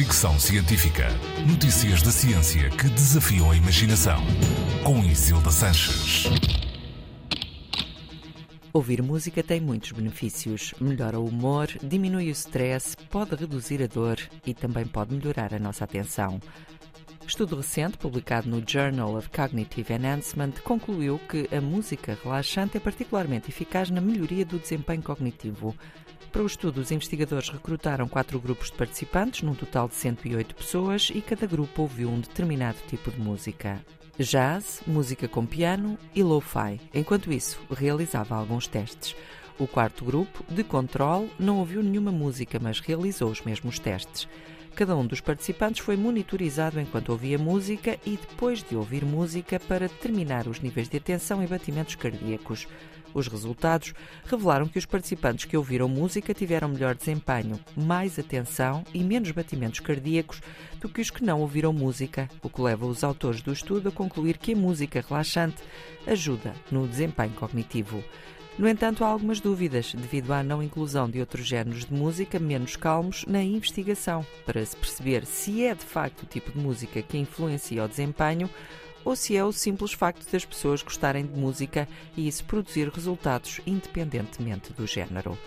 Fricção Científica. Notícias da ciência que desafiam a imaginação. Com Isilda Sanches. Ouvir música tem muitos benefícios. Melhora o humor, diminui o stress, pode reduzir a dor e também pode melhorar a nossa atenção. Estudo recente, publicado no Journal of Cognitive Enhancement, concluiu que a música relaxante é particularmente eficaz na melhoria do desempenho cognitivo. Para o estudo, os investigadores recrutaram quatro grupos de participantes, num total de 108 pessoas, e cada grupo ouviu um determinado tipo de música. Jazz, música com piano e lo-fi. Enquanto isso, realizava alguns testes. O quarto grupo, de controle, não ouviu nenhuma música, mas realizou os mesmos testes. Cada um dos participantes foi monitorizado enquanto ouvia música e depois de ouvir música para determinar os níveis de atenção e batimentos cardíacos. Os resultados revelaram que os participantes que ouviram música tiveram melhor desempenho, mais atenção e menos batimentos cardíacos do que os que não ouviram música, o que leva os autores do estudo a concluir que a música relaxante ajuda no desempenho cognitivo. No entanto, há algumas dúvidas devido à não inclusão de outros géneros de música menos calmos na investigação, para se perceber se é de facto o tipo de música que influencia o desempenho ou se é o simples facto das pessoas gostarem de música e isso produzir resultados independentemente do género.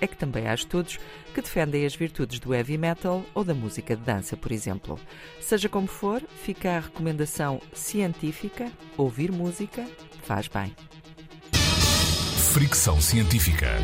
É que também há estudos que defendem as virtudes do heavy metal ou da música de dança, por exemplo. Seja como for, fica a recomendação científica: ouvir música faz bem. Fricção Científica.